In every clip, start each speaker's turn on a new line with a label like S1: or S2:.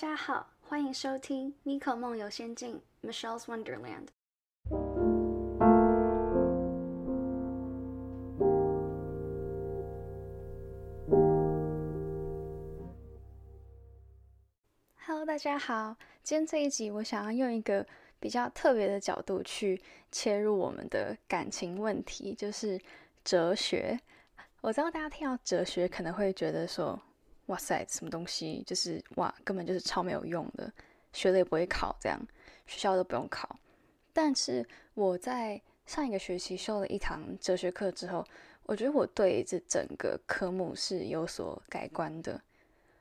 S1: 大家好，欢迎收听《妮可梦游仙境》（Michelle's Wonderland）。Hello，大家好。今天这一集，我想要用一个比较特别的角度去切入我们的感情问题，就是哲学。我知道大家听到哲学，可能会觉得说。哇塞，什么东西？就是哇，根本就是超没有用的，学了也不会考，这样学校都不用考。但是我在上一个学期修了一堂哲学课之后，我觉得我对这整个科目是有所改观的。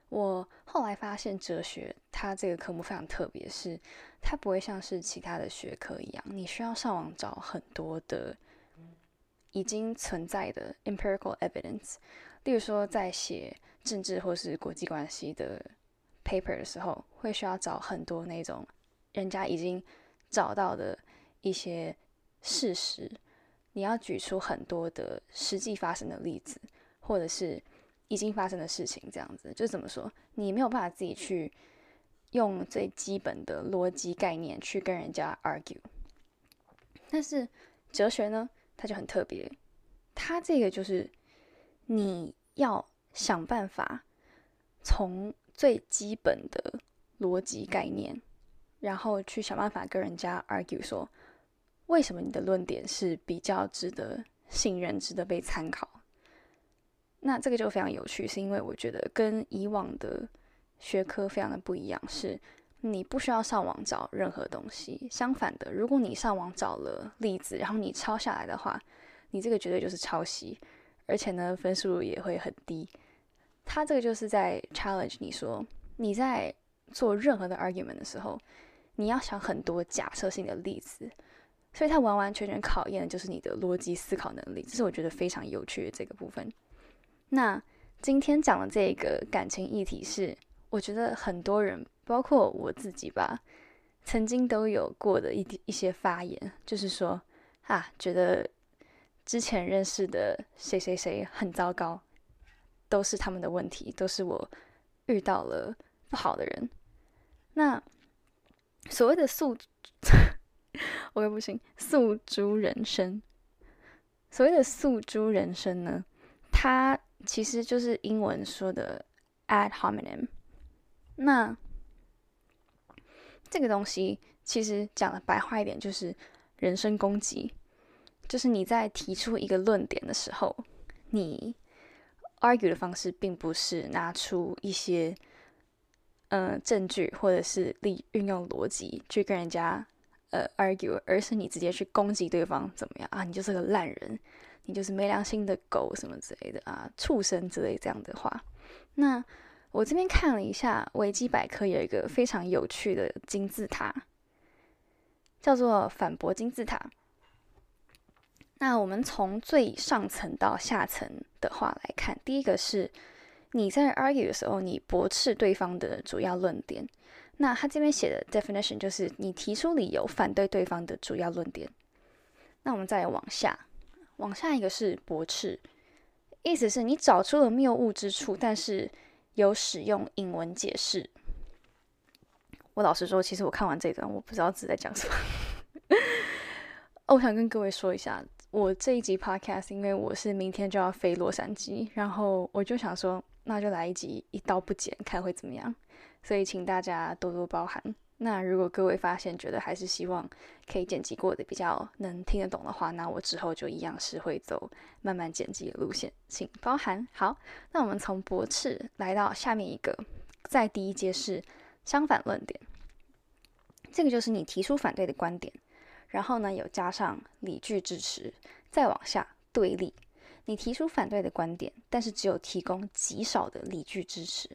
S1: 我后来发现，哲学它这个科目非常特别，是它不会像是其他的学科一样，你需要上网找很多的已经存在的 empirical evidence。例如说，在写政治或是国际关系的 paper 的时候，会需要找很多那种人家已经找到的一些事实，你要举出很多的实际发生的例子，或者是已经发生的事情，这样子就怎么说？你没有办法自己去用最基本的逻辑概念去跟人家 argue。但是哲学呢，它就很特别，它这个就是你。要想办法从最基本的逻辑概念，然后去想办法跟人家 argue 说，为什么你的论点是比较值得信任、值得被参考。那这个就非常有趣，是因为我觉得跟以往的学科非常的不一样，是你不需要上网找任何东西。相反的，如果你上网找了例子，然后你抄下来的话，你这个绝对就是抄袭。而且呢，分数也会很低。他这个就是在 challenge 你说，你在做任何的 argument 的时候，你要想很多假设性的例子，所以他完完全全考验的就是你的逻辑思考能力。这是我觉得非常有趣的这个部分。那今天讲的这个感情议题是，我觉得很多人，包括我自己吧，曾经都有过的一一些发言，就是说啊，觉得。之前认识的谁谁谁很糟糕，都是他们的问题，都是我遇到了不好的人。那所谓的诉，我也不行，诉诸人生。所谓的诉诸人生呢，它其实就是英文说的 ad hominem。那这个东西其实讲的白话一点，就是人身攻击。就是你在提出一个论点的时候，你 argue 的方式并不是拿出一些嗯证据或者是利运用逻辑去跟人家呃 argue，而是你直接去攻击对方怎么样啊？你就是个烂人，你就是没良心的狗什么之类的啊，畜生之类这样的话。那我这边看了一下维基百科，有一个非常有趣的金字塔，叫做反驳金字塔。那我们从最上层到下层的话来看，第一个是你在 argue 的时候，你驳斥对方的主要论点。那他这边写的 definition 就是你提出理由反对对方的主要论点。那我们再往下，往下一个是驳斥，意思是你找出了谬误之处，但是有使用引文解释。我老实说，其实我看完这段，我不知道自己在讲什么。我想跟各位说一下。我这一集 podcast，因为我是明天就要飞洛杉矶，然后我就想说，那就来一集一刀不剪，看会怎么样。所以请大家多多包涵。那如果各位发现觉得还是希望可以剪辑过的比较能听得懂的话，那我之后就一样是会走慢慢剪辑的路线，请包涵。好，那我们从驳斥来到下面一个，在第一阶是相反论点，这个就是你提出反对的观点。然后呢，有加上理据支持，再往下对立。你提出反对的观点，但是只有提供极少的理据支持。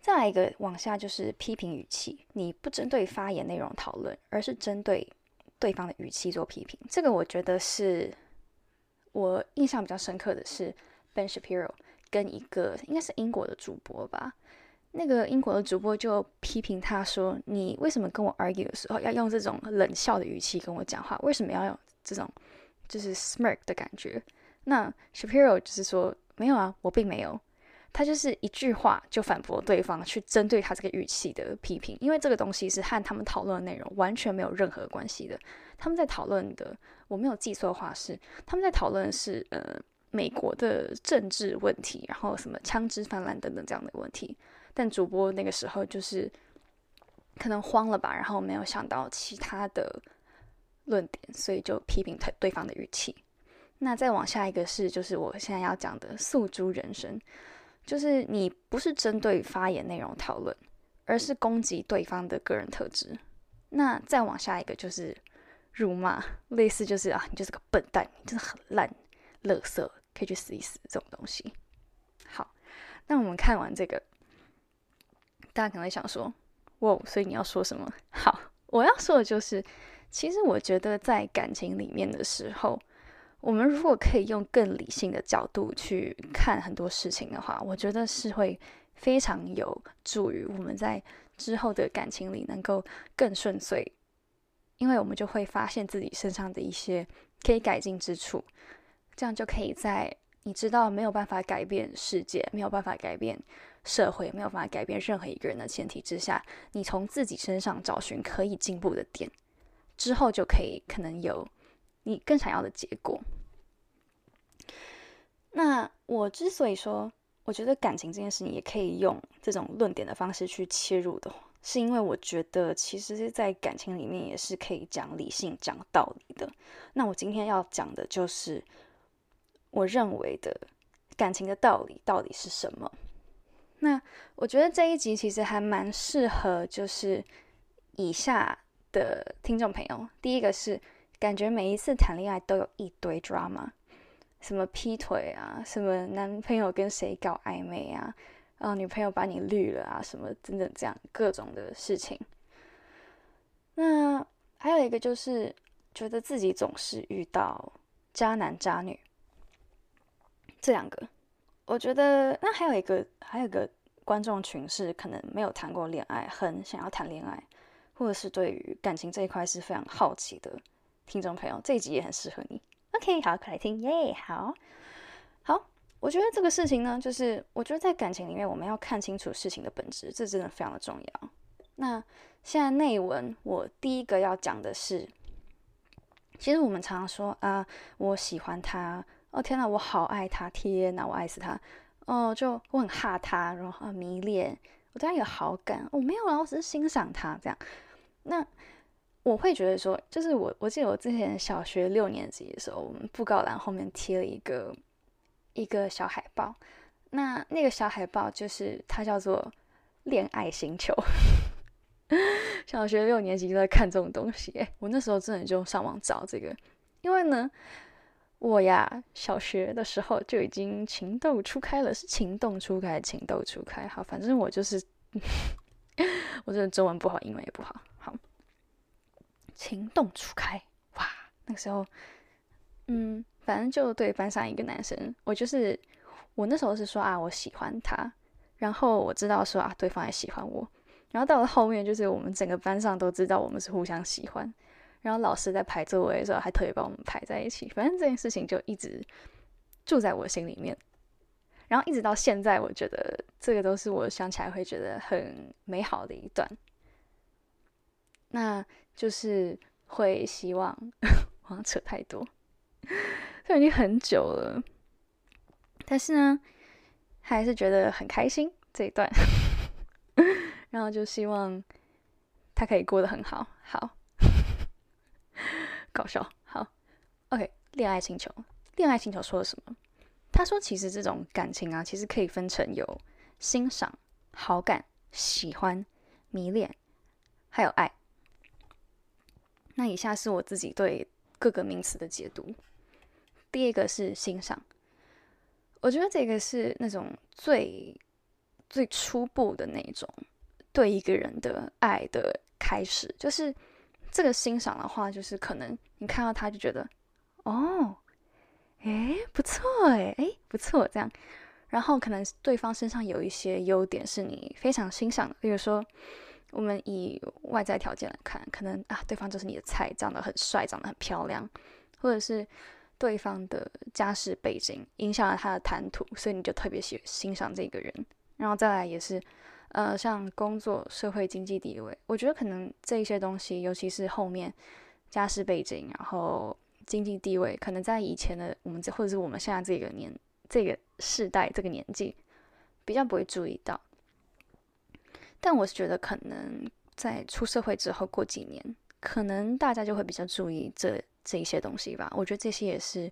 S1: 再来一个往下就是批评语气，你不针对发言内容讨论，而是针对对方的语气做批评。这个我觉得是我印象比较深刻的是 Ben Shapiro 跟一个应该是英国的主播吧。那个英国的主播就批评他说：“你为什么跟我 argue 的时候要用这种冷笑的语气跟我讲话？为什么要用这种就是 smirk 的感觉？”那 Shapiro 就是说：“没有啊，我并没有。”他就是一句话就反驳对方，去针对他这个语气的批评，因为这个东西是和他们讨论的内容完全没有任何关系的。他们在讨论的，我没有记错的话是，他们在讨论是呃美国的政治问题，然后什么枪支泛滥等等这样的问题。但主播那个时候就是可能慌了吧，然后没有想到其他的论点，所以就批评他对方的语气。那再往下一个是，就是我现在要讲的诉诸人生，就是你不是针对发言内容讨论，而是攻击对方的个人特质。那再往下一个就是辱骂，类似就是啊，你就是个笨蛋，你真的很烂，垃圾，可以去死一死这种东西。好，那我们看完这个，大家可能会想说，哇，所以你要说什么？好，我要说的就是，其实我觉得在感情里面的时候。我们如果可以用更理性的角度去看很多事情的话，我觉得是会非常有助于我们在之后的感情里能够更顺遂，因为我们就会发现自己身上的一些可以改进之处，这样就可以在你知道没有办法改变世界、没有办法改变社会、没有办法改变任何一个人的前提之下，你从自己身上找寻可以进步的点，之后就可以可能有。你更想要的结果。那我之所以说，我觉得感情这件事情也可以用这种论点的方式去切入的，是因为我觉得其实，在感情里面也是可以讲理性、讲道理的。那我今天要讲的就是我认为的感情的道理到底是什么。那我觉得这一集其实还蛮适合，就是以下的听众朋友。第一个是。感觉每一次谈恋爱都有一堆 drama，什么劈腿啊，什么男朋友跟谁搞暧昧啊，啊女朋友把你绿了啊，什么等等这样各种的事情。那还有一个就是觉得自己总是遇到渣男渣女，这两个，我觉得那还有一个还有一个观众群是可能没有谈过恋爱，很想要谈恋爱，或者是对于感情这一块是非常好奇的。听众朋友，这一集也很适合你。OK，好，快来听耶！好好，我觉得这个事情呢，就是我觉得在感情里面，我们要看清楚事情的本质，这真的非常的重要。那现在内文，我第一个要讲的是，其实我们常常说啊，我喜欢他，哦天哪，我好爱他，天哪，我爱死他，哦，就我很哈他，然后啊迷恋，我对他有好感，我没有啊，我只是欣赏他这样。那我会觉得说，就是我，我记得我之前小学六年级的时候，我们布告栏后面贴了一个一个小海报，那那个小海报就是它叫做《恋爱星球》。小学六年级就在看这种东西，我那时候真的就上网找这个，因为呢，我呀小学的时候就已经情窦初开了，是情窦初开，情窦初开。好，反正我就是，我真的中文不好，英文也不好。好情窦初开，哇！那个时候，嗯，反正就对班上一个男生，我就是我那时候是说啊，我喜欢他，然后我知道说啊，对方也喜欢我，然后到了后面，就是我们整个班上都知道我们是互相喜欢，然后老师在排座位的时候还特别把我们排在一起，反正这件事情就一直住在我心里面，然后一直到现在，我觉得这个都是我想起来会觉得很美好的一段，那。就是会希望，好像扯太多，虽然已经很久了。但是呢，还是觉得很开心这一段，然后就希望他可以过得很好。好，搞笑。好，OK。恋爱星球，恋爱星球说了什么？他说，其实这种感情啊，其实可以分成有欣赏、好感、喜欢、迷恋，还有爱。那以下是我自己对各个名词的解读。第一个是欣赏，我觉得这个是那种最最初步的那种对一个人的爱的开始。就是这个欣赏的话，就是可能你看到他就觉得，哦，哎，不错，哎，哎，不错，这样。然后可能对方身上有一些优点是你非常欣赏的，比如说。我们以外在条件来看，可能啊，对方就是你的菜，长得很帅，长得很漂亮，或者是对方的家世背景影响了他的谈吐，所以你就特别喜欣赏这个人。然后再来也是，呃，像工作、社会、经济地位，我觉得可能这一些东西，尤其是后面家世背景，然后经济地位，可能在以前的我们这或者是我们现在这个年这个世代这个年纪，比较不会注意到。但我是觉得，可能在出社会之后过几年，可能大家就会比较注意这这一些东西吧。我觉得这些也是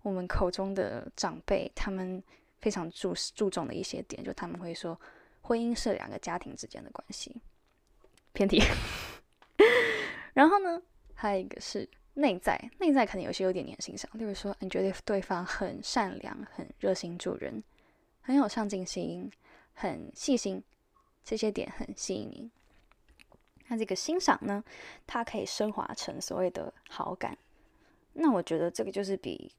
S1: 我们口中的长辈他们非常注注重的一些点，就他们会说，婚姻是两个家庭之间的关系。偏题。然后呢，还有一个是内在，内在可能有些有点年欣赏，例如说，你觉得对方很善良、很热心助人、很有上进心、很细心。这些点很吸引你，那这个欣赏呢，它可以升华成所谓的好感。那我觉得这个就是比，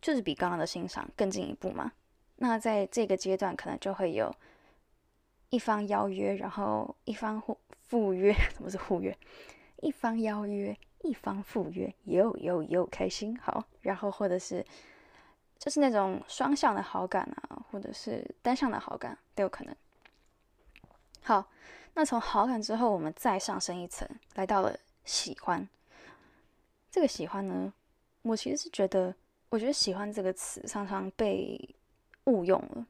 S1: 就是比刚刚的欣赏更进一步嘛。那在这个阶段，可能就会有一方邀约，然后一方赴赴约，什么是赴约？一方邀约，一方赴约，有有有开心好，然后或者是就是那种双向的好感啊，或者是单向的好感都有可能。好，那从好感之后，我们再上升一层，来到了喜欢。这个喜欢呢，我其实是觉得，我觉得喜欢这个词常常被误用了。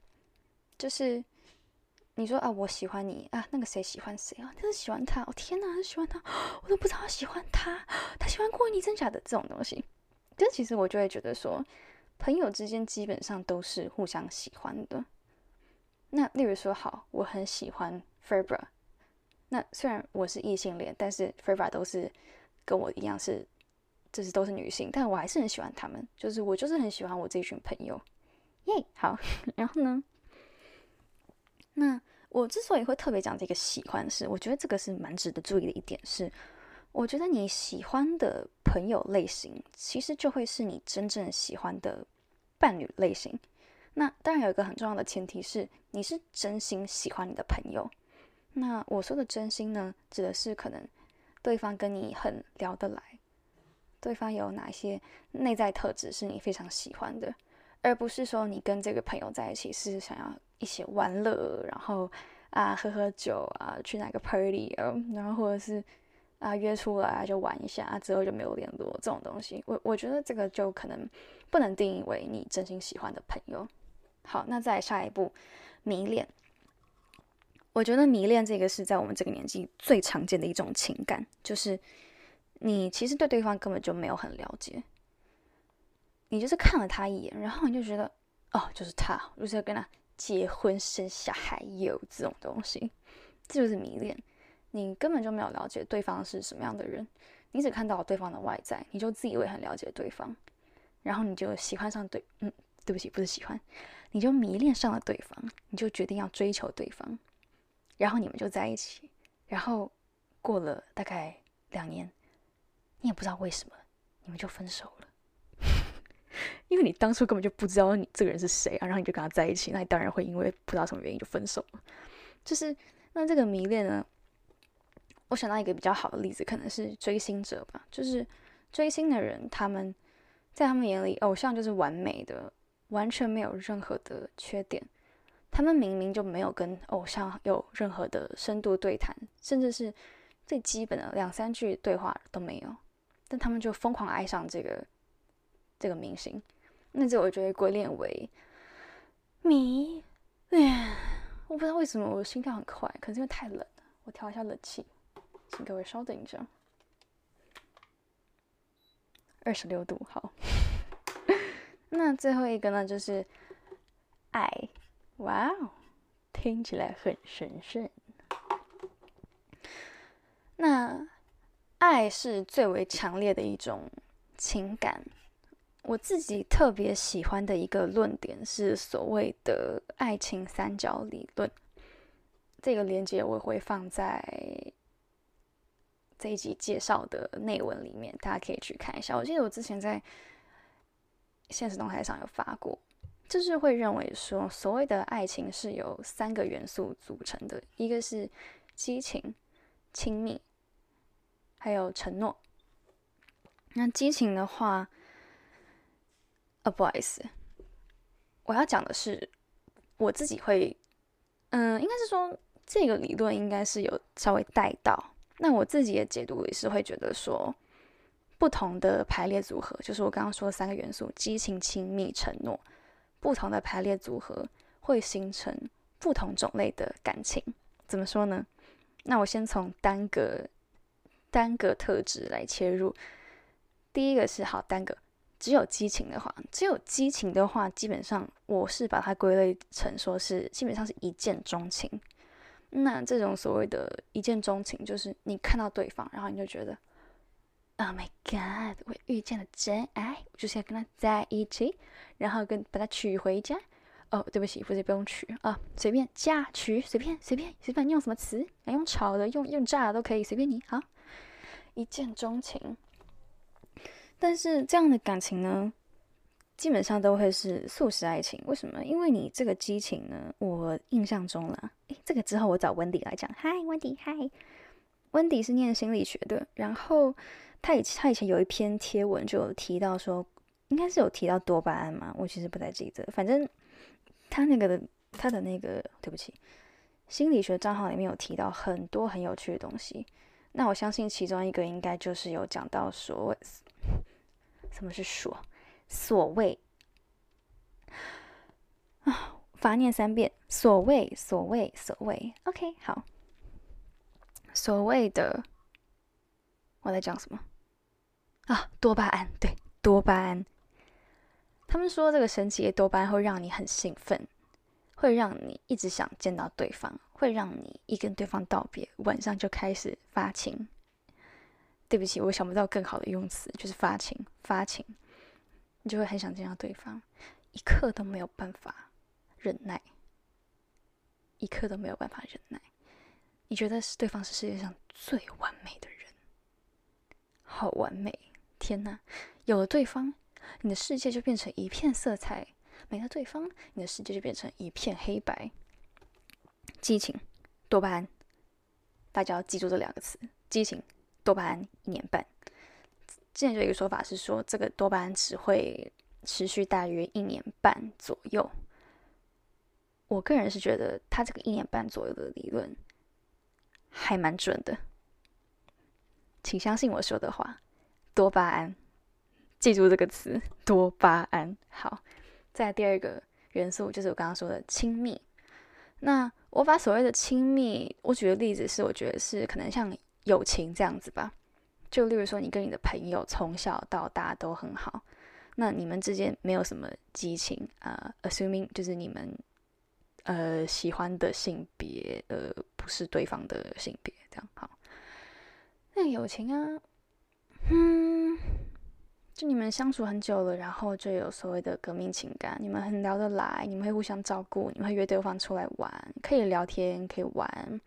S1: 就是你说啊，我喜欢你啊，那个谁喜欢谁啊？真是喜欢他，哦天哪，他喜欢他，我都不知道他喜欢他，他喜欢过你，真假的这种东西。但其实我就会觉得说，朋友之间基本上都是互相喜欢的。那例如说，好，我很喜欢。Ferber，那虽然我是异性恋，但是 Ferber 都是跟我一样是，就是都是女性，但我还是很喜欢他们。就是我就是很喜欢我这一群朋友，耶！好，然后呢，那我之所以会特别讲这个喜欢，是我觉得这个是蛮值得注意的一点，是我觉得你喜欢的朋友类型，其实就会是你真正喜欢的伴侣类型。那当然有一个很重要的前提是，你是真心喜欢你的朋友。那我说的真心呢，指的是可能对方跟你很聊得来，对方有哪些内在特质是你非常喜欢的，而不是说你跟这个朋友在一起是想要一起玩乐，然后啊喝喝酒啊去哪个 party 啊，然后或者是啊约出来就玩一下，之后就没有联络这种东西。我我觉得这个就可能不能定义为你真心喜欢的朋友。好，那再下一步，迷恋。我觉得迷恋这个是在我们这个年纪最常见的一种情感，就是你其实对对方根本就没有很了解，你就是看了他一眼，然后你就觉得哦，就是他，就是跟他结婚生小孩，有这种东西，这就是迷恋。你根本就没有了解对方是什么样的人，你只看到对方的外在，你就自以为很了解对方，然后你就喜欢上对，嗯，对不起，不是喜欢，你就迷恋上了对方，你就决定要追求对方。然后你们就在一起，然后过了大概两年，你也不知道为什么，你们就分手了。因为你当初根本就不知道你这个人是谁啊，然后你就跟他在一起，那你当然会因为不知道什么原因就分手了。就是那这个迷恋呢，我想到一个比较好的例子，可能是追星者吧。就是追星的人，他们在他们眼里，偶像就是完美的，完全没有任何的缺点。他们明明就没有跟偶像有任何的深度对谈，甚至是最基本的两三句对话都没有，但他们就疯狂爱上这个这个明星。那这我觉得归类为迷恋。我不知道为什么我心跳很快，可能是因为太冷了。我调一下冷气，请各位稍等一下。二十六度，好。那最后一个呢，就是爱。哇哦，听起来很神圣。那爱是最为强烈的一种情感。我自己特别喜欢的一个论点是所谓的爱情三角理论。这个链接我会放在这一集介绍的内文里面，大家可以去看一下。我记得我之前在现实动态上有发过。就是会认为说，所谓的爱情是由三个元素组成的，一个是激情、亲密，还有承诺。那激情的话，呃，不好意思，我要讲的是我自己会，嗯，应该是说这个理论应该是有稍微带到。那我自己的解读也是会觉得说，不同的排列组合，就是我刚刚说的三个元素：激情、亲密、承诺。不同的排列组合会形成不同种类的感情。怎么说呢？那我先从单个单个特质来切入。第一个是好单个，只有激情的话，只有激情的话，基本上我是把它归类成说是基本上是一见钟情。那这种所谓的一见钟情，就是你看到对方，然后你就觉得，Oh my God，我遇见了真爱，我就是要跟他在一起，然后跟把他娶回家。哦，对不起，不是不用娶啊，随便嫁娶，随便随便随便，用什么词？用炒的，用用炸的都可以，随便你。好，一见钟情。但是这样的感情呢？基本上都会是速食爱情，为什么？因为你这个激情呢，我印象中了，诶，这个之后我找温迪来讲。嗨，温迪，嗨，温迪是念心理学的，然后他以他以前有一篇贴文就有提到说，应该是有提到多巴胺嘛，我其实不太记得，反正他那个的他的那个，对不起，心理学账号里面有提到很多很有趣的东西，那我相信其中一个应该就是有讲到说，什么是说。所谓啊，罚念三遍。所谓，所谓，所谓。OK，好。所谓的，我在讲什么啊？多巴胺，对，多巴胺。他们说这个神奇的多巴胺会让你很兴奋，会让你一直想见到对方，会让你一跟对方道别，晚上就开始发情。对不起，我想不到更好的用词，就是发情，发情。你就会很想见到对方，一刻都没有办法忍耐，一刻都没有办法忍耐。你觉得是对方是世界上最完美的人，好完美！天哪，有了对方，你的世界就变成一片色彩；没了对方，你的世界就变成一片黑白。激情，多巴胺，大家要记住这两个词：激情，多巴胺，一年半。之前有一个说法是说，这个多巴胺只会持续大约一年半左右。我个人是觉得，他这个一年半左右的理论还蛮准的，请相信我说的话。多巴胺，记住这个词，多巴胺。好，再第二个元素就是我刚刚说的亲密。那我把所谓的亲密，我举的例子是，我觉得是可能像友情这样子吧。就例如说，你跟你的朋友从小到大都很好，那你们之间没有什么激情啊？Assuming 就是你们呃喜欢的性别呃不是对方的性别，这样好。那友情啊，嗯，就你们相处很久了，然后就有所谓的革命情感，你们很聊得来，你们会互相照顾，你们会约对方出来玩，可以聊天，可以玩。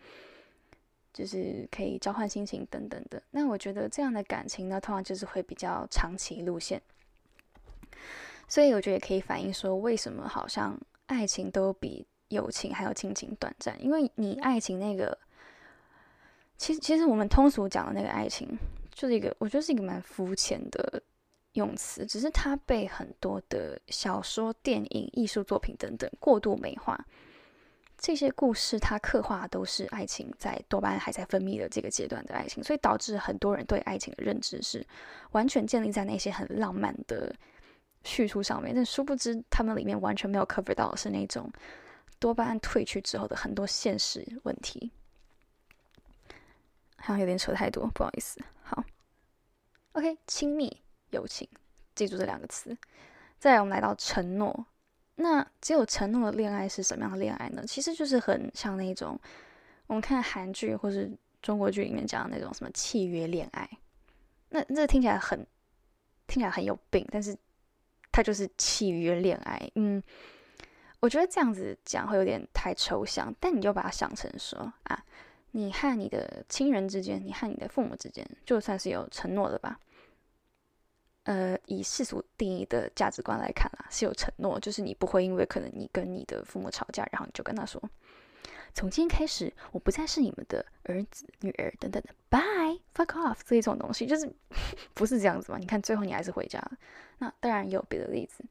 S1: 就是可以交换心情等等的，那我觉得这样的感情呢，通常就是会比较长期路线，所以我觉得也可以反映说，为什么好像爱情都比友情还有亲情短暂？因为你爱情那个，其实其实我们通俗讲的那个爱情，就是一个我觉得是一个蛮肤浅的用词，只是它被很多的小说、电影、艺术作品等等过度美化。这些故事，它刻画都是爱情在多巴胺还在分泌的这个阶段的爱情，所以导致很多人对爱情的认知是完全建立在那些很浪漫的叙述上面。但殊不知，他们里面完全没有 cover 到是那种多巴胺褪去之后的很多现实问题。好像有点扯太多，不好意思。好，OK，亲密友情，记住这两个词。再来，我们来到承诺。那只有承诺的恋爱是什么样的恋爱呢？其实就是很像那种我们看韩剧或是中国剧里面讲的那种什么契约恋爱。那这听起来很听起来很有病，但是它就是契约恋爱。嗯，我觉得这样子讲会有点太抽象，但你就把它想成说啊，你和你的亲人之间，你和你的父母之间，就算是有承诺的吧。呃，以世俗定义的价值观来看啦，是有承诺，就是你不会因为可能你跟你的父母吵架，然后你就跟他说，从今天开始，我不再是你们的儿子、女儿等等的，bye，fuck off，这一种东西就是 不是这样子嘛？你看最后你还是回家了。那当然也有别的例子，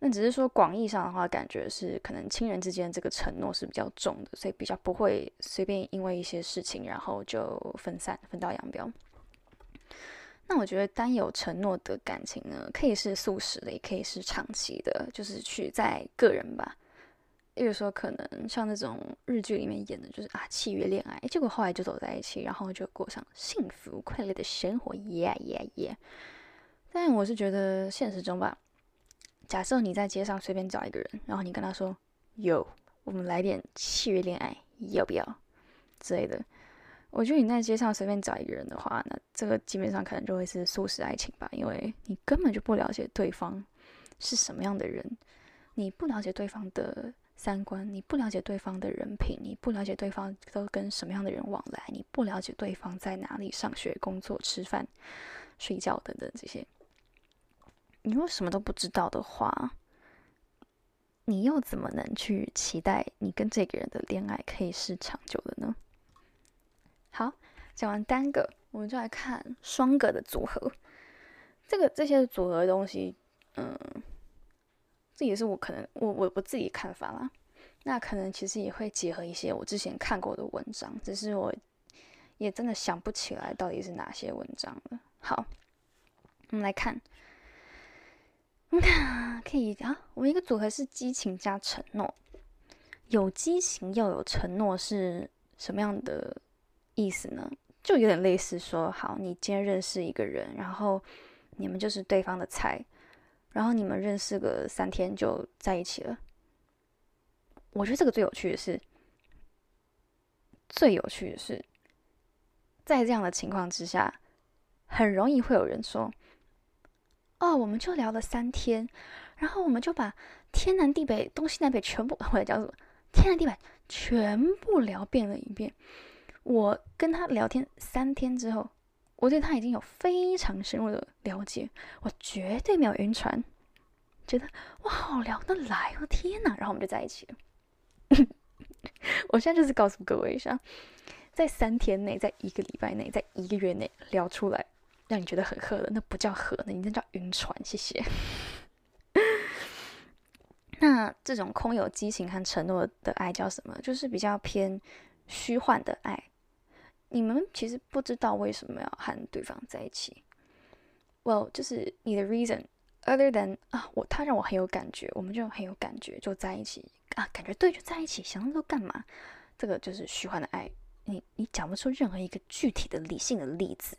S1: 那只是说广义上的话，感觉是可能亲人之间这个承诺是比较重的，所以比较不会随便因为一些事情然后就分散、分道扬镳。那我觉得单有承诺的感情呢，可以是速食的，也可以是长期的，就是去在个人吧。例如说，可能像那种日剧里面演的，就是啊契约恋爱，结果后来就走在一起，然后就过上幸福快乐的生活，耶耶耶。但我是觉得现实中吧。假设你在街上随便找一个人，然后你跟他说：“有，我们来点契约恋爱，要不要？”之类的。我觉得你在街上随便找一个人的话，那这个基本上可能就会是速食爱情吧，因为你根本就不了解对方是什么样的人，你不了解对方的三观，你不了解对方的人品，你不了解对方都跟什么样的人往来，你不了解对方在哪里上学、工作、吃饭、睡觉等等这些。你如果什么都不知道的话，你又怎么能去期待你跟这个人的恋爱可以是长久的呢？好，讲完单个，我们就来看双个的组合。这个这些组合的东西，嗯，这也是我可能我我我自己看法啦。那可能其实也会结合一些我之前看过的文章，只是我也真的想不起来到底是哪些文章了。好，我们来看。可以啊，我们一个组合是激情加承诺，有激情又有承诺是什么样的意思呢？就有点类似说，好，你今天认识一个人，然后你们就是对方的菜，然后你们认识个三天就在一起了。我觉得这个最有趣的是，最有趣的是，在这样的情况之下，很容易会有人说。哦，我们就聊了三天，然后我们就把天南地北、东西南北全部，或者叫做天南地北全部聊遍了一遍。我跟他聊天三天之后，我对他已经有非常深入的了解，我绝对没有晕船，觉得哇，好聊得来哦，天哪！然后我们就在一起了。我现在就是告诉各位一下，在三天内，在一个礼拜内，在一个月内聊出来。让你觉得很喝的，那不叫喝，那你那叫晕船。谢谢。那这种空有激情和承诺的爱叫什么？就是比较偏虚幻的爱。你们其实不知道为什么要和对方在一起。Well，就是你的 reason，other than 啊，我他让我很有感觉，我们就很有感觉，就在一起啊，感觉对就在一起，想那么多干嘛？这个就是虚幻的爱。你你讲不出任何一个具体的理性的例子。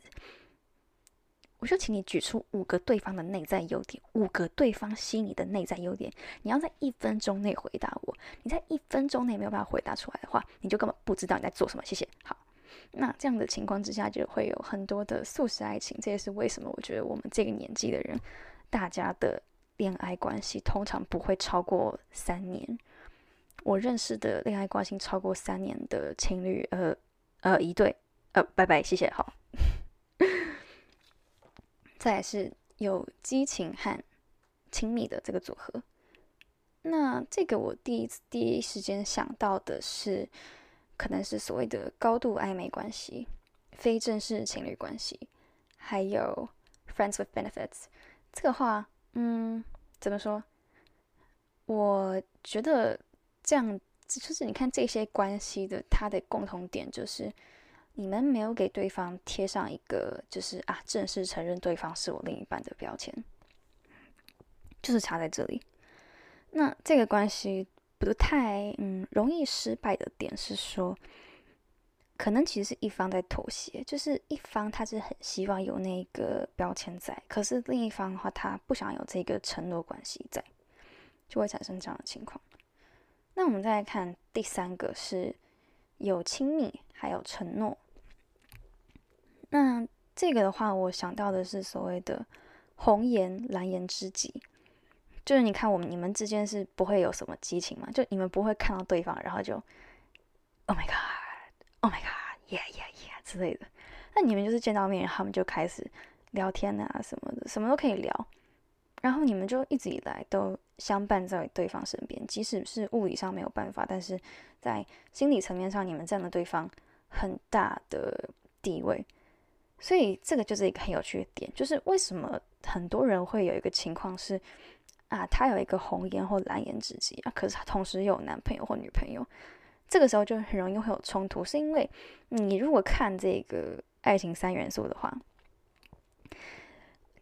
S1: 我就请你举出五个对方的内在优点，五个对方吸你的内在优点。你要在一分钟内回答我。你在一分钟内没有办法回答出来的话，你就根本不知道你在做什么。谢谢。好，那这样的情况之下，就会有很多的速食爱情。这也是为什么我觉得我们这个年纪的人，大家的恋爱关系通常不会超过三年。我认识的恋爱关系超过三年的情侣，呃呃，一对，呃，拜拜，谢谢，好。再是有激情和亲密的这个组合，那这个我第一次第一时间想到的是，可能是所谓的高度暧昧关系、非正式情侣关系，还有 friends with benefits。这个话，嗯，怎么说？我觉得这样就是你看这些关系的它的共同点就是。你们没有给对方贴上一个，就是啊，正式承认对方是我另一半的标签，就是差在这里。那这个关系不太嗯容易失败的点是说，可能其实是一方在妥协，就是一方他是很希望有那个标签在，可是另一方的话他不想有这个承诺关系在，就会产生这样的情况。那我们再来看第三个是有亲密还有承诺。那这个的话，我想到的是所谓的红颜蓝颜知己，就是你看我们你们之间是不会有什么激情嘛？就你们不会看到对方，然后就 Oh my God，Oh my God，Yeah Yeah Yeah 之类的。那你们就是见到面，他们就开始聊天啊什么的，什么都可以聊。然后你们就一直以来都相伴在对方身边，即使是物理上没有办法，但是在心理层面上，你们占了对方很大的地位。所以这个就是一个很有趣的点，就是为什么很多人会有一个情况是，啊，他有一个红颜或蓝颜知己啊，可是他同时有男朋友或女朋友，这个时候就很容易会有冲突，是因为你如果看这个爱情三元素的话，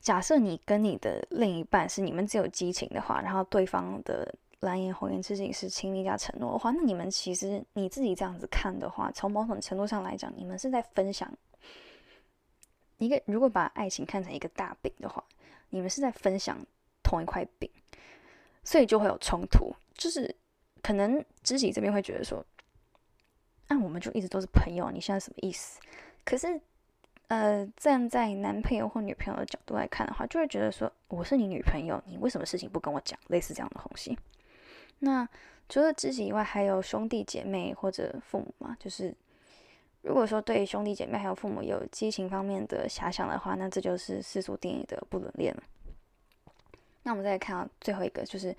S1: 假设你跟你的另一半是你们只有激情的话，然后对方的蓝颜红颜知己是亲密加承诺的话，那你们其实你自己这样子看的话，从某种程度上来讲，你们是在分享一个，如果把爱情看成一个大饼的话，你们是在分享。同一块饼，所以就会有冲突。就是可能知己这边会觉得说，那我们就一直都是朋友，你现在什么意思？可是，呃，站在男朋友或女朋友的角度来看的话，就会觉得说，我是你女朋友，你为什么事情不跟我讲？类似这样的东西。那除了知己以外，还有兄弟姐妹或者父母嘛？就是如果说对兄弟姐妹还有父母有激情方面的遐想的话，那这就是世俗定义的不伦恋了。那我们再来看到最后一个，就是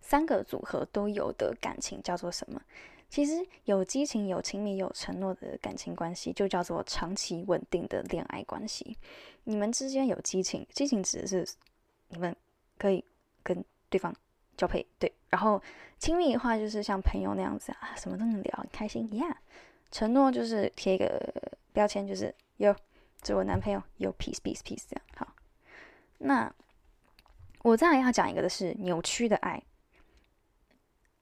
S1: 三个组合都有的感情叫做什么？其实有激情、有亲密、有承诺的感情关系，就叫做长期稳定的恋爱关系。你们之间有激情，激情指的是你们可以跟对方交配，对。然后亲密的话，就是像朋友那样子啊，什么都能聊，很开心，Yeah。承诺就是贴一个标签，就是有，这是我男朋友，有 peace，peace，peace 这样。好，那。我再来要讲一个的是扭曲的爱。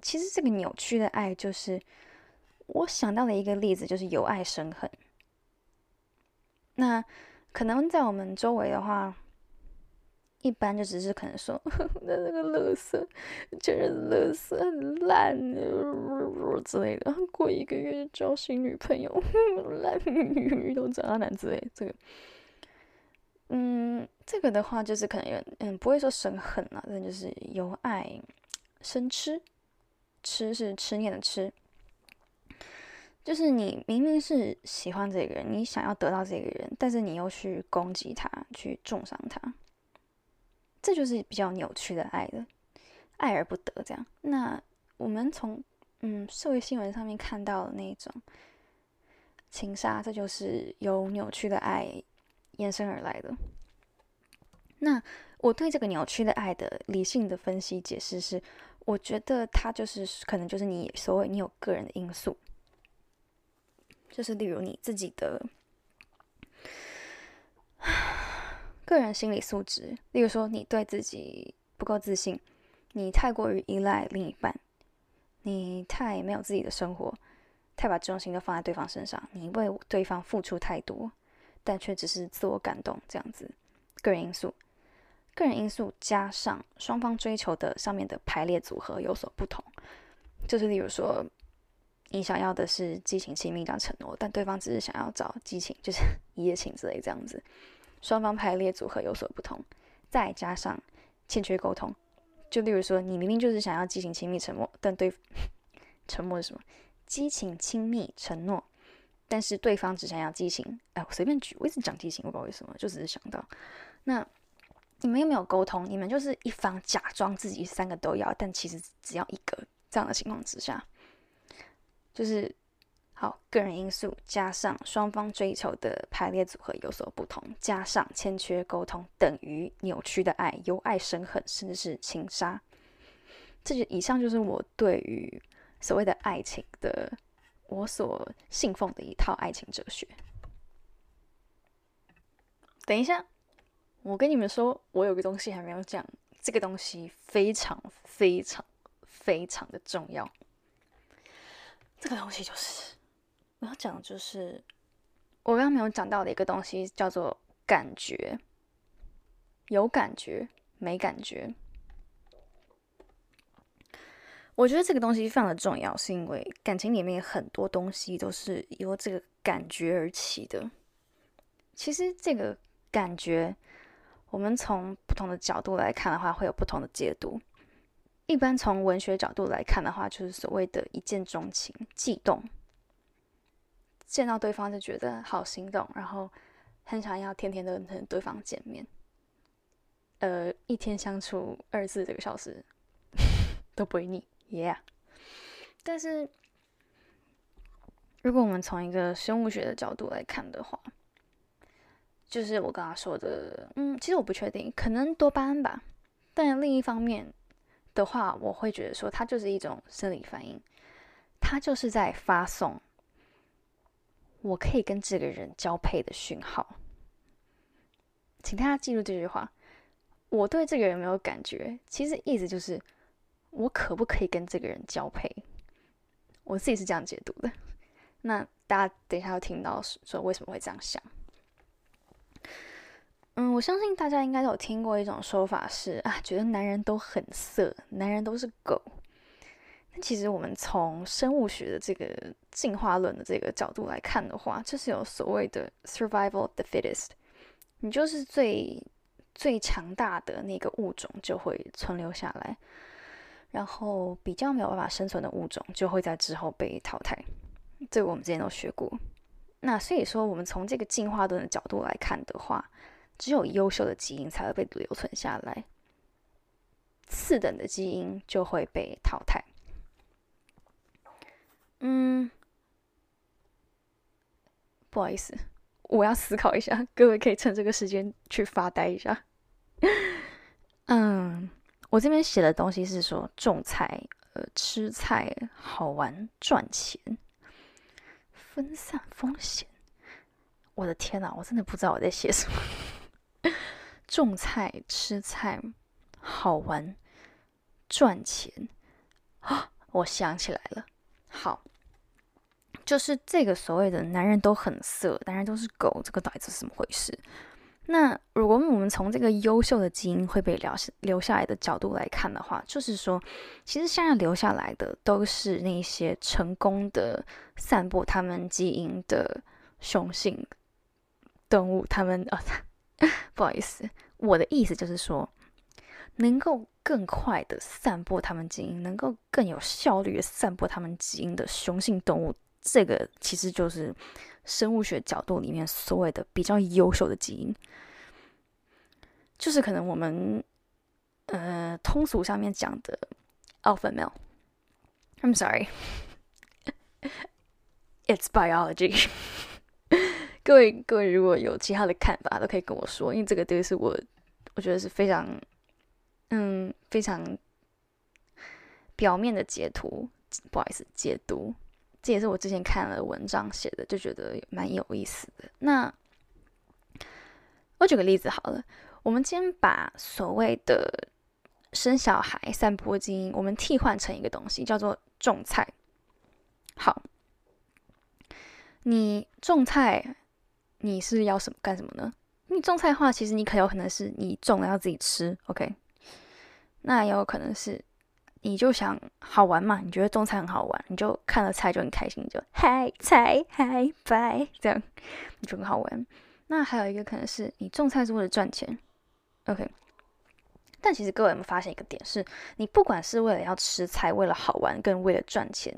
S1: 其实这个扭曲的爱，就是我想到的一个例子，就是由爱生恨。那可能在我们周围的话，一般就只是可能说，那那个乐色，前任乐色很烂之类的，过一个月就交新女朋友，烂遇到渣男之类，这个。嗯，这个的话就是可能有，嗯，不会说生恨啊，但就是由爱生吃，吃是痴念的痴，就是你明明是喜欢这个人，你想要得到这个人，但是你又去攻击他，去重伤他，这就是比较扭曲的爱的，爱而不得这样。那我们从嗯社会新闻上面看到的那种情杀，这就是由扭曲的爱。延伸而来的。那我对这个扭曲的爱的理性的分析解释是，我觉得它就是可能就是你所谓你有个人的因素，就是例如你自己的个人心理素质，例如说你对自己不够自信，你太过于依赖另一半，你太没有自己的生活，太把重心都放在对方身上，你为对方付出太多。但却只是自我感动这样子，个人因素，个人因素加上双方追求的上面的排列组合有所不同，就是例如说，你想要的是激情、亲密、这样承诺，但对方只是想要找激情，就是 一夜情之类这样子，双方排列组合有所不同，再加上欠缺沟通，就例如说，你明明就是想要激情、亲密、承诺，但对 沉默是什么？激情、亲密、承诺。但是对方只想要激情，哎，我随便举，我一直讲激情，我不知道为什么，就只是想到，那你们又没有沟通，你们就是一方假装自己三个都要，但其实只要一个，这样的情况之下，就是好个人因素加上双方追求的排列组合有所不同，加上欠缺沟通，等于扭曲的爱，由爱生恨，甚至是情杀。这就以上就是我对于所谓的爱情的。我所信奉的一套爱情哲学。等一下，我跟你们说，我有个东西还没有讲，这个东西非常非常非常的重要。这个东西就是我要讲，就是我刚刚没有讲到的一个东西，叫做感觉，有感觉没感觉。我觉得这个东西非常的重要，是因为感情里面很多东西都是由这个感觉而起的。其实这个感觉，我们从不同的角度来看的话，会有不同的解读。一般从文学角度来看的话，就是所谓的一见钟情、悸动，见到对方就觉得好心动，然后很想要天天的跟对方见面。呃，一天相处二十四个小时 都不会腻。Yeah，但是如果我们从一个生物学的角度来看的话，就是我刚刚说的，嗯，其实我不确定，可能多巴胺吧。但另一方面，的话，我会觉得说它就是一种生理反应，它就是在发送我可以跟这个人交配的讯号。请大家记住这句话：我对这个人没有感觉，其实意思就是我可不可以跟这个人交配？我自己是这样解读的。那大家等一下要听到说为什么会这样想。嗯，我相信大家应该有听过一种说法是啊，觉得男人都很色，男人都是狗。那其实我们从生物学的这个进化论的这个角度来看的话，就是有所谓的 survival of the fittest，你就是最最强大的那个物种就会存留下来，然后比较没有办法生存的物种就会在之后被淘汰。这个我们之前都学过。那所以说，我们从这个进化论的角度来看的话，只有优秀的基因才会被留存下来，次等的基因就会被淘汰。嗯，不好意思，我要思考一下，各位可以趁这个时间去发呆一下。嗯，我这边写的东西是说种菜、呃，吃菜好玩、赚钱、分散风险。我的天哪，我真的不知道我在写什么。种菜、吃菜，好玩，赚钱啊！我想起来了，好，就是这个所谓的男人都很色，男人都是狗，这个到底是怎么回事？那如果我们从这个优秀的基因会被留下留下来的角度来看的话，就是说，其实现在留下来的都是那些成功的散播他们基因的雄性动物，他们啊。不好意思，我的意思就是说，能够更快的散播他们基因，能够更有效率的散播他们基因的雄性动物，这个其实就是生物学角度里面所谓的比较优秀的基因，就是可能我们呃通俗上面讲的 alpha male。I'm sorry, it's biology. 各 位各位，如果有其他的看法，都可以跟我说，因为这个都是我我觉得是非常嗯非常表面的截图，不好意思，解读，这也是我之前看了文章写的，就觉得蛮有意思的。那我举个例子好了，我们今天把所谓的生小孩、散播基因，我们替换成一个东西，叫做种菜。好，你种菜。你是要什么干什么呢？你种菜的话，其实你可有可能是你种了要自己吃，OK？那也有可能是你就想好玩嘛？你觉得种菜很好玩，你就看了菜就很开心，就嗨菜嗨拜这样，你就很好玩。那还有一个可能是你种菜是为了赚钱，OK？但其实各位有没有发现一个点，是你不管是为了要吃菜，为了好玩，跟为了赚钱，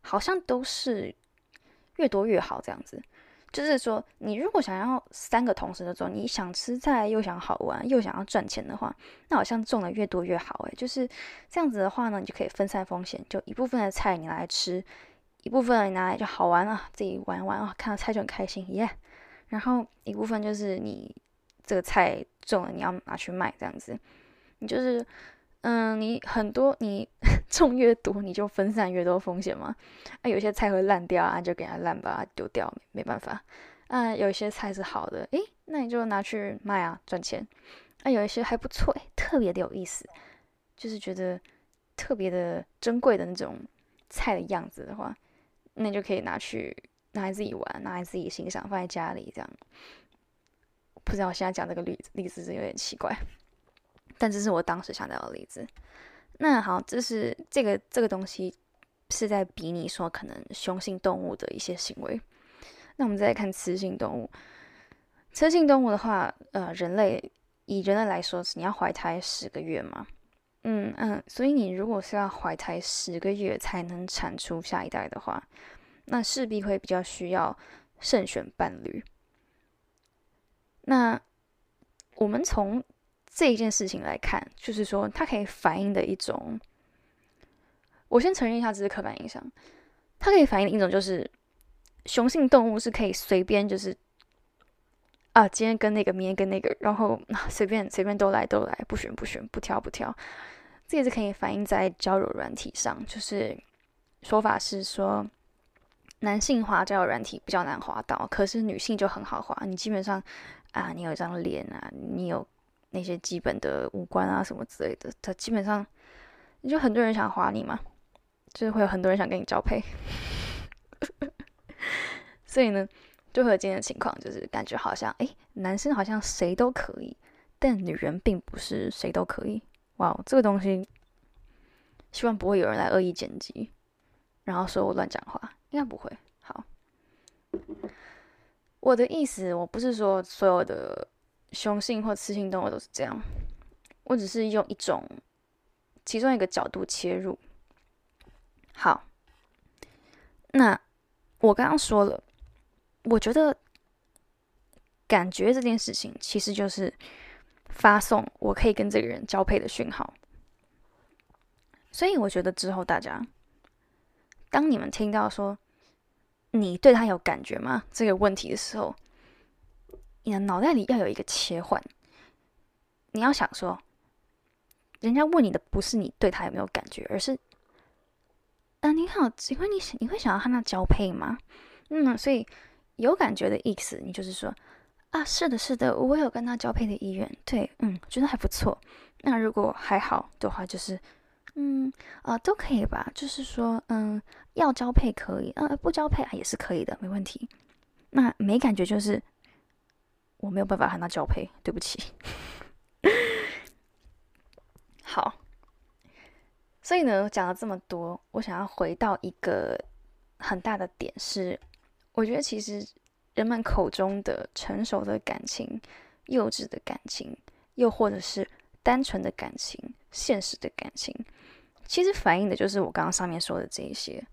S1: 好像都是越多越好这样子。就是说，你如果想要三个同时的种，你想吃菜又想好玩又想要赚钱的话，那好像种的越多越好诶，就是这样子的话呢，你就可以分散风险，就一部分的菜你来吃，一部分你拿来就好玩啊，自己玩玩啊，看到菜就很开心耶。然后一部分就是你这个菜种了，你要拿去卖这样子，你就是。嗯，你很多你 种越多，你就分散越多风险嘛。啊，有些菜会烂掉啊，就给它烂把它丢掉，没办法。啊，有一些菜是好的，诶，那你就拿去卖啊，赚钱。啊，有一些还不错，诶特别的有意思，就是觉得特别的珍贵的那种菜的样子的话，那你就可以拿去拿来自己玩，拿来自己欣赏，放在家里这样。不知道我现在讲这个例子例子是有点奇怪。但这是我当时想到的例子。那好，这是这个这个东西是在比拟说可能雄性动物的一些行为。那我们再来看雌性动物。雌性动物的话，呃，人类以人类来说，你要怀胎十个月嘛？嗯嗯，所以你如果是要怀胎十个月才能产出下一代的话，那势必会比较需要慎选伴侣。那我们从这一件事情来看，就是说它可以反映的一种，我先承认一下这是刻板印象。它可以反映的一种就是，雄性动物是可以随便就是啊，今天跟那个，明天跟那个，然后随便随便都来都来，不选不选，不挑不挑。这也是可以反映在交友软体上，就是说法是说，男性滑交友软体比较难滑到，可是女性就很好滑。你基本上啊，你有一张脸啊，你有那些基本的五官啊什么之类的，他基本上你就很多人想划你嘛，就是会有很多人想跟你交配。所以呢，就会有今天的情况，就是感觉好像哎，男生好像谁都可以，但女人并不是谁都可以。哇，这个东西，希望不会有人来恶意剪辑，然后说我乱讲话，应该不会。好，我的意思，我不是说所有的雄性或雌性动物都是这样，我只是用一种其中一个角度切入。好，那我刚刚说了，我觉得感觉这件事情其实就是。发送我可以跟这个人交配的讯号，所以我觉得之后大家，当你们听到说你对他有感觉吗这个问题的时候，你的脑袋里要有一个切换，你要想说，人家问你的不是你对他有没有感觉，而是，啊，你好，请问你你会想要和他交配吗？嗯，所以有感觉的意思，你就是说。啊，是的，是的，我有跟他交配的意愿。对，嗯，觉得还不错。那如果还好的话，就是，嗯，啊，都可以吧。就是说，嗯，要交配可以，呃，不交配啊也是可以的，没问题。那没感觉，就是我没有办法和他交配，对不起。好，所以呢，讲了这么多，我想要回到一个很大的点是，我觉得其实。人们口中的成熟的感情、幼稚的感情，又或者是单纯的感情、现实的感情，其实反映的就是我刚刚上面说的这一些。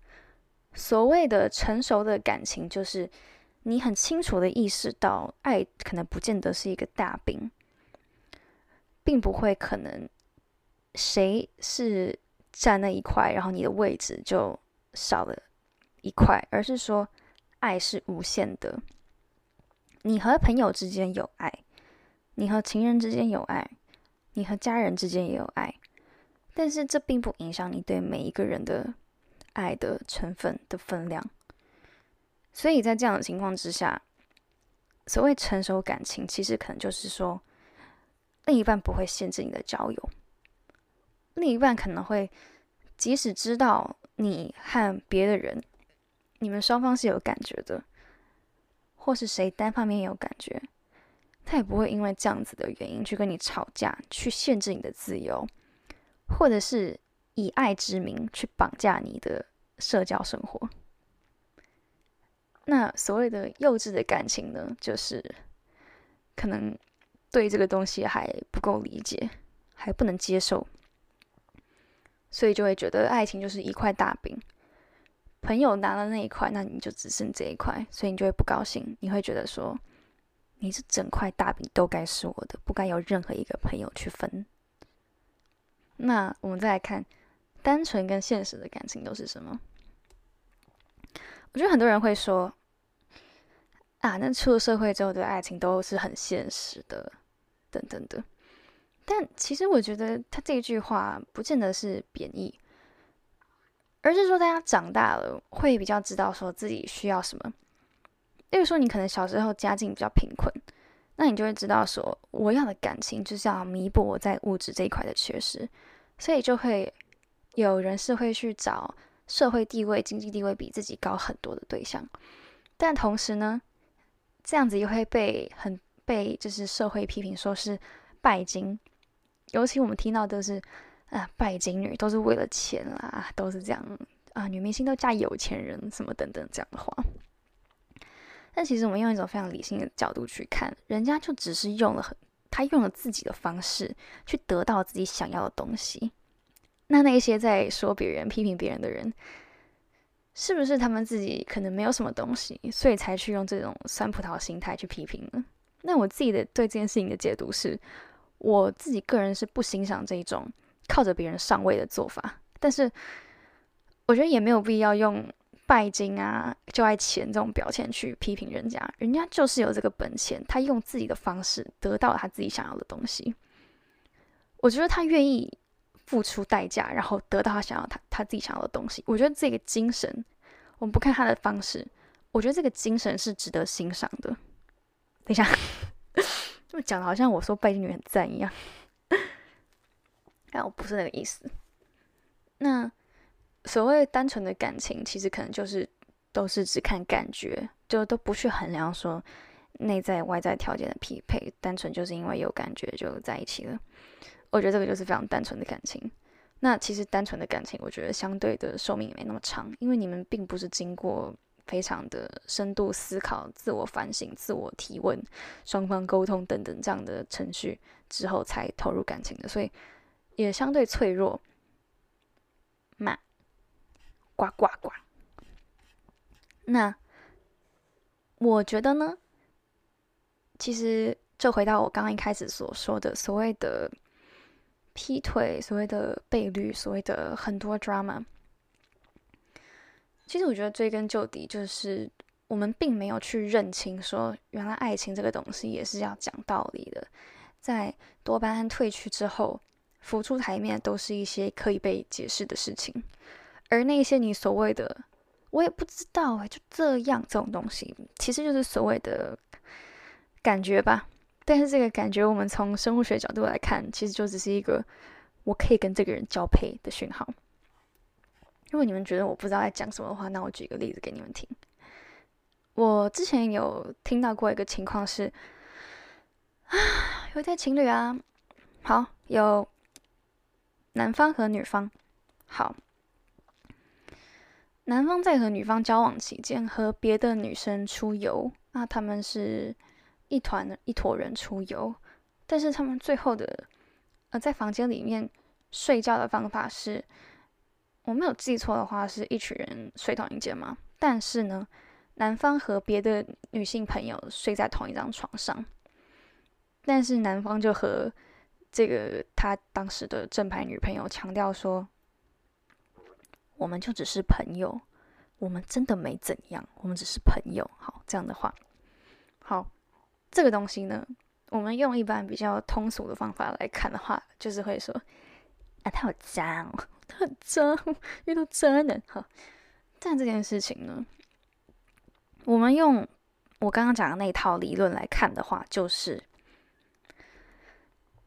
S1: 所谓的成熟的感情，就是你很清楚的意识到，爱可能不见得是一个大饼，并不会可能谁是占那一块，然后你的位置就少了一块，而是说。爱是无限的，你和朋友之间有爱，你和情人之间有爱，你和家人之间也有爱，但是这并不影响你对每一个人的爱的成分的分量。所以在这样的情况之下，所谓成熟感情，其实可能就是说，另一半不会限制你的交友，另一半可能会即使知道你和别的人。你们双方是有感觉的，或是谁单方面有感觉，他也不会因为这样子的原因去跟你吵架，去限制你的自由，或者是以爱之名去绑架你的社交生活。那所谓的幼稚的感情呢，就是可能对这个东西还不够理解，还不能接受，所以就会觉得爱情就是一块大饼。朋友拿了那一块，那你就只剩这一块，所以你就会不高兴。你会觉得说，你是整块大饼都该是我的，不该有任何一个朋友去分。那我们再来看，单纯跟现实的感情都是什么？我觉得很多人会说，啊，那出了社会之后的爱情都是很现实的，等等的。但其实我觉得他这句话不见得是贬义。而是说，大家长大了会比较知道说自己需要什么。例如说，你可能小时候家境比较贫困，那你就会知道说，我要的感情就是要弥补我在物质这一块的缺失，所以就会有人是会去找社会地位、经济地位比自己高很多的对象。但同时呢，这样子又会被很被就是社会批评说是拜金，尤其我们听到都是。啊，拜金女都是为了钱啦，都是这样啊，女明星都嫁有钱人，什么等等这样的话。但其实我们用一种非常理性的角度去看，人家就只是用了很，他用了自己的方式去得到自己想要的东西。那那些在说别人、批评别人的人，是不是他们自己可能没有什么东西，所以才去用这种酸葡萄心态去批评呢？那我自己的对这件事情的解读是，我自己个人是不欣赏这一种。靠着别人上位的做法，但是我觉得也没有必要用拜金啊、就爱钱这种标签去批评人家。人家就是有这个本钱，他用自己的方式得到了他自己想要的东西。我觉得他愿意付出代价，然后得到他想要他他自己想要的东西。我觉得这个精神，我们不看他的方式，我觉得这个精神是值得欣赏的。等一下，这么讲的好像我说拜金女很赞一样，但我不是那个意思。那所谓单纯的感情，其实可能就是都是只看感觉，就都不去衡量说内在外在条件的匹配，单纯就是因为有感觉就在一起了。我觉得这个就是非常单纯的感情。那其实单纯的感情，我觉得相对的寿命也没那么长，因为你们并不是经过非常的深度思考、自我反省、自我提问、双方沟通等等这样的程序之后才投入感情的，所以也相对脆弱。嘛，呱呱呱。那我觉得呢，其实就回到我刚刚一开始所说的所谓的。劈腿，所谓的被绿，所谓的很多 drama，其实我觉得追根究底，就是我们并没有去认清，说原来爱情这个东西也是要讲道理的。在多巴胺褪去之后，浮出台面都是一些可以被解释的事情，而那些你所谓的我也不知道哎，就这样这种东西，其实就是所谓的感觉吧。但是这个感觉，我们从生物学角度来看，其实就只是一个我可以跟这个人交配的讯号。如果你们觉得我不知道在讲什么的话，那我举一个例子给你们听。我之前有听到过一个情况是，啊，有一对情侣啊，好，有男方和女方，好，男方在和女方交往期间和别的女生出游，那他们是。一团一坨人出游，但是他们最后的呃，在房间里面睡觉的方法是，我没有记错的话，是一群人睡同一间嘛。但是呢，男方和别的女性朋友睡在同一张床上，但是男方就和这个他当时的正牌女朋友强调说，我们就只是朋友，我们真的没怎样，我们只是朋友。好，这样的话，这个东西呢，我们用一般比较通俗的方法来看的话，就是会说啊，他好脏，他很脏，遇到渣男。哈，但这件事情呢，我们用我刚刚讲的那套理论来看的话，就是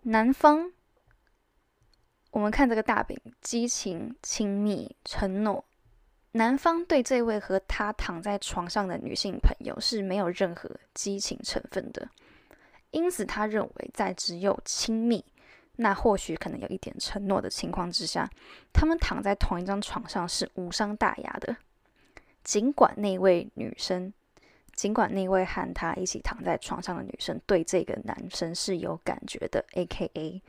S1: 男方，我们看这个大饼，激情、亲密、承诺。男方对这位和他躺在床上的女性朋友是没有任何激情成分的，因此他认为在只有亲密，那或许可能有一点承诺的情况之下，他们躺在同一张床上是无伤大雅的。尽管那位女生，尽管那位和他一起躺在床上的女生对这个男生是有感觉的，A.K.A.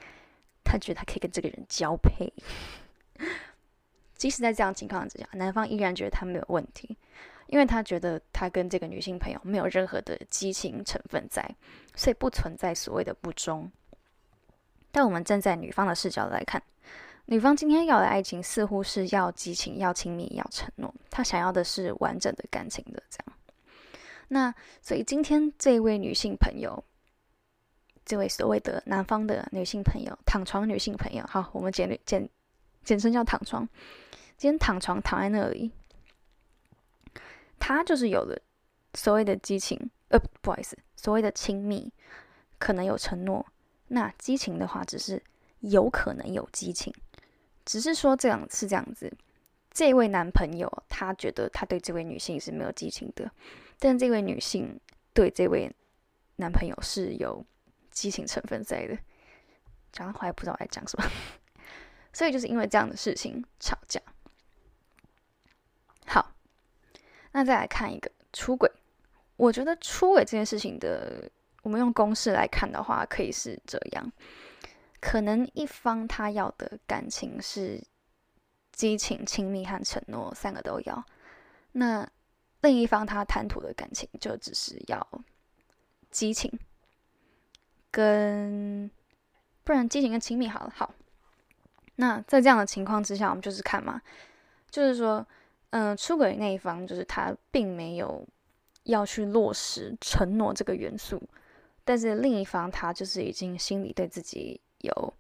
S1: 他觉得他可以跟这个人交配。即使在这样情况之下，男方依然觉得他没有问题，因为他觉得他跟这个女性朋友没有任何的激情成分在，所以不存在所谓的不忠。但我们站在女方的视角来看，女方今天要的爱情似乎是要激情、要亲密、要承诺，她想要的是完整的感情的这样。那所以今天这位女性朋友，这位所谓的男方的女性朋友，躺床女性朋友，好，我们简简简称叫躺床。今天躺床躺在那里，他就是有了所谓的激情，呃，不好意思，所谓的亲密，可能有承诺。那激情的话，只是有可能有激情，只是说这样是这样子。这位男朋友他觉得他对这位女性是没有激情的，但这位女性对这位男朋友是有激情成分在的。讲的话也不知道在讲什么，所以就是因为这样的事情吵架。好，那再来看一个出轨。我觉得出轨这件事情的，我们用公式来看的话，可以是这样：可能一方他要的感情是激情、亲密和承诺三个都要，那另一方他谈吐的感情就只是要激情跟不然激情跟亲密好了。好，那在这样的情况之下，我们就是看嘛，就是说。嗯，出轨那一方就是他并没有要去落实承诺这个元素，但是另一方他就是已经心里对自己有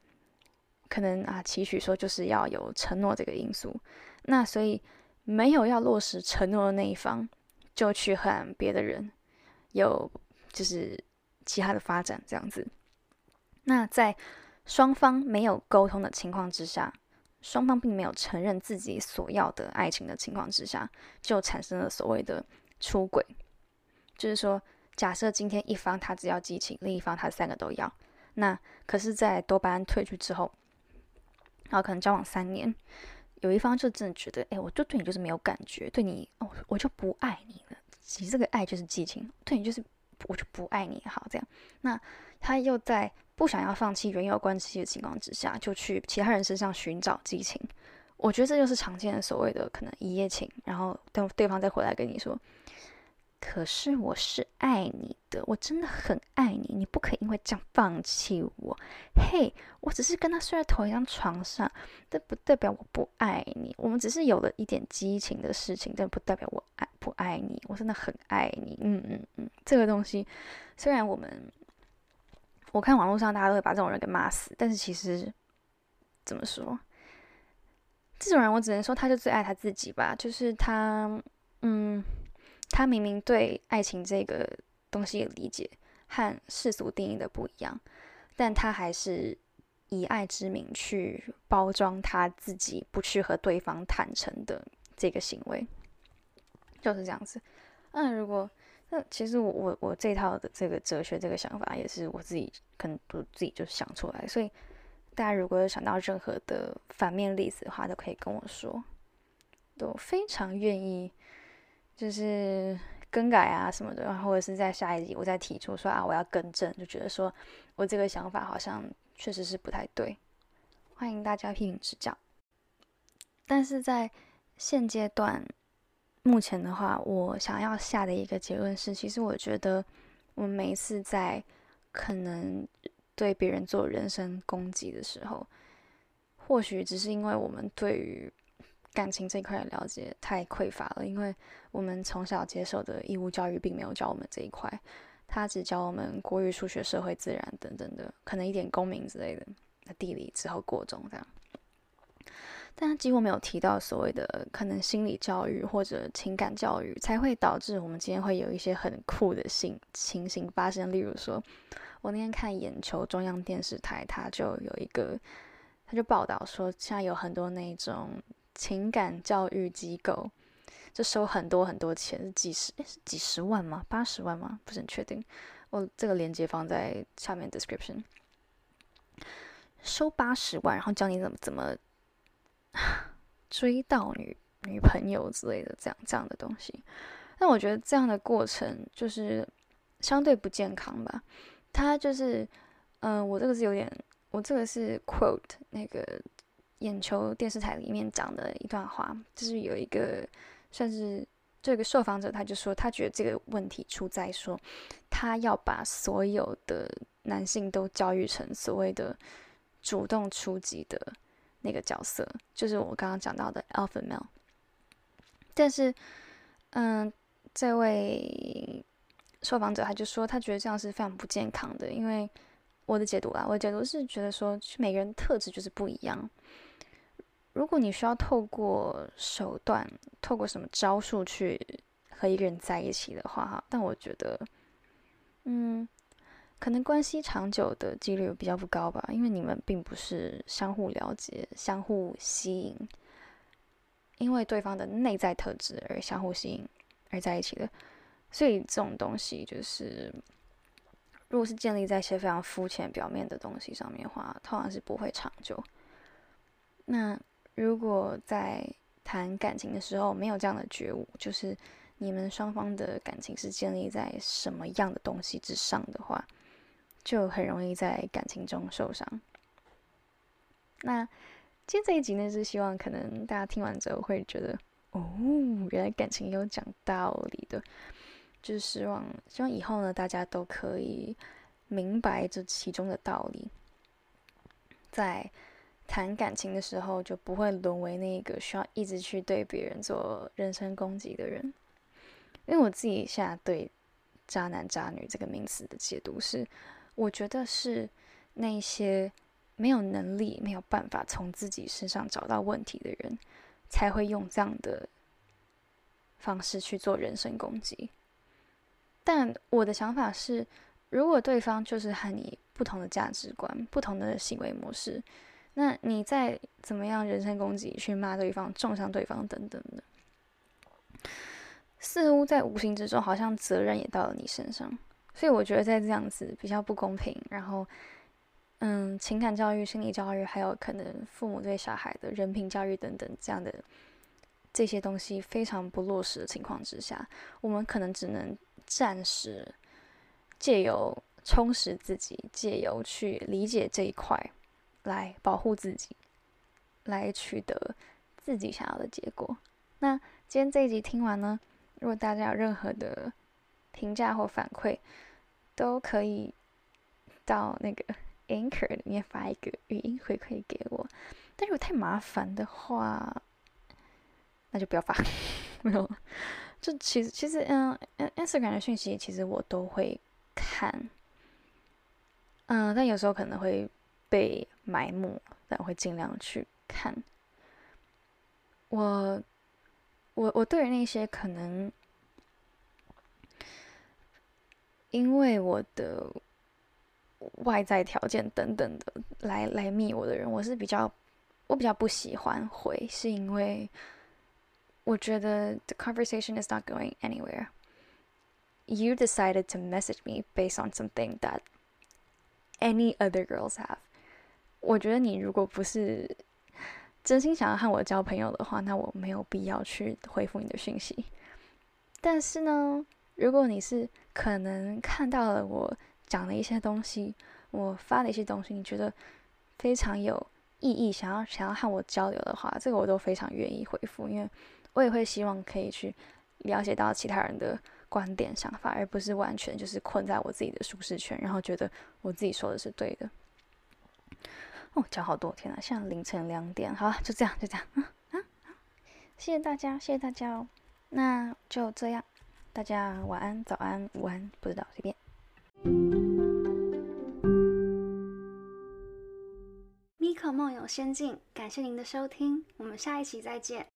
S1: 可能啊期许说就是要有承诺这个因素，那所以没有要落实承诺的那一方就去和别的人有就是其他的发展这样子。那在双方没有沟通的情况之下，双方并没有承认自己所要的爱情的情况之下，就产生了所谓的出轨。就是说，假设今天一方他只要激情，另一方他三个都要，那可是，在多巴胺退去之后，然后可能交往三年，有一方就真的觉得，哎，我就对你就是没有感觉，对你哦，我就不爱你了。其实这个爱就是激情，对你就是我就不爱你。好，这样，那他又在。不想要放弃原有关系的情况之下，就去其他人身上寻找激情。我觉得这就是常见的所谓的可能一夜情，然后等对方再回来跟你说：“可是我是爱你的，我真的很爱你，你不可以因为这样放弃我。”嘿，我只是跟他睡在同一张床上，这不代表我不爱你。我们只是有了一点激情的事情，但不代表我爱不爱你。我真的很爱你。嗯嗯嗯，这个东西虽然我们。我看网络上大家都会把这种人给骂死，但是其实怎么说，这种人我只能说他就最爱他自己吧。就是他，嗯，他明明对爱情这个东西的理解和世俗定义的不一样，但他还是以爱之名去包装他自己不去和对方坦诚的这个行为，就是这样子。那如果那其实我我我这套的这个哲学这个想法也是我自己可能都自己就想出来，所以大家如果有想到任何的反面例子的话，都可以跟我说，都非常愿意就是更改啊什么的，或者是在下一集我再提出说啊我要更正，就觉得说我这个想法好像确实是不太对，欢迎大家批评指教。但是在现阶段。目前的话，我想要下的一个结论是，其实我觉得我们每一次在可能对别人做人身攻击的时候，或许只是因为我们对于感情这一块的了解太匮乏了，因为我们从小接受的义务教育并没有教我们这一块，他只教我们国语、数学、社会、自然等等的，可能一点公民之类的，那地理之后过中这样。但他几乎没有提到所谓的可能心理教育或者情感教育，才会导致我们今天会有一些很酷的性情形发生。例如说，我那天看眼球中央电视台，它就有一个，他就报道说，现在有很多那种情感教育机构，就收很多很多钱，几十是几十万吗？八十万吗？不是很确定。我这个链接放在下面 description，收八十万，然后教你怎么怎么。追到女女朋友之类的，这样这样的东西，但我觉得这样的过程就是相对不健康吧。他就是，嗯，我这个是有点，我这个是 quote 那个眼球电视台里面讲的一段话，就是有一个算是这个受访者，他就说他觉得这个问题出在说，他要把所有的男性都教育成所谓的主动出击的。那个角色就是我刚刚讲到的 alpha male，但是，嗯，这位受访者他就说，他觉得这样是非常不健康的，因为我的解读啊，我的解读是觉得说，每个人特质就是不一样。如果你需要透过手段、透过什么招数去和一个人在一起的话，哈，但我觉得，嗯。可能关系长久的几率比较不高吧，因为你们并不是相互了解、相互吸引，因为对方的内在特质而相互吸引而在一起的。所以这种东西就是，如果是建立在一些非常肤浅、表面的东西上面的话，通常是不会长久。那如果在谈感情的时候没有这样的觉悟，就是你们双方的感情是建立在什么样的东西之上的话，就很容易在感情中受伤。那今天这一集呢，是希望可能大家听完之后会觉得，哦，原来感情有讲道理的。就是希望，希望以后呢，大家都可以明白这其中的道理，在谈感情的时候，就不会沦为那个需要一直去对别人做人身攻击的人。因为我自己现在对“渣男渣女”这个名词的解读是。我觉得是那些没有能力、没有办法从自己身上找到问题的人，才会用这样的方式去做人身攻击。但我的想法是，如果对方就是和你不同的价值观、不同的行为模式，那你再怎么样人身攻击、去骂对方、重伤对方等等的，似乎在无形之中，好像责任也到了你身上。所以我觉得在这样子比较不公平，然后。嗯，情感教育、心理教育，还有可能父母对小孩的人品教育等等，这样的这些东西非常不落实的情况之下，我们可能只能暂时借由充实自己，借由去理解这一块，来保护自己，来取得自己想要的结果。那今天这一集听完呢，如果大家有任何的评价或反馈，都可以到那个。Anchor 里面发一个语音回馈给我，但如果太麻烦的话，那就不要发。没有，就其实其实嗯，Instagram 的讯息其实我都会看，嗯，但有时候可能会被埋没，但我会尽量去看。我我我对于那些可能因为我的。外在条件等等的来来密我的人，我是比较我比较不喜欢回，是因为我觉得 the conversation is not going anywhere. You decided to message me based on something that any other girls have. 我觉得你如果不是真心想要和我交朋友的话，那我没有必要去回复你的讯息。但是呢，如果你是可能看到了我。讲的一些东西，我发的一些东西，你觉得非常有意义，想要想要和我交流的话，这个我都非常愿意回复，因为我也会希望可以去了解到其他人的观点想法，而不是完全就是困在我自己的舒适圈，然后觉得我自己说的是对的。哦，讲好多天啊，现在凌晨两点，好，就这样，就这样，啊 啊，谢谢大家，谢谢大家哦，那就这样，大家晚安、早安、午安，不知道随便。米可梦游仙境，感谢您的收听，我们下一期再见。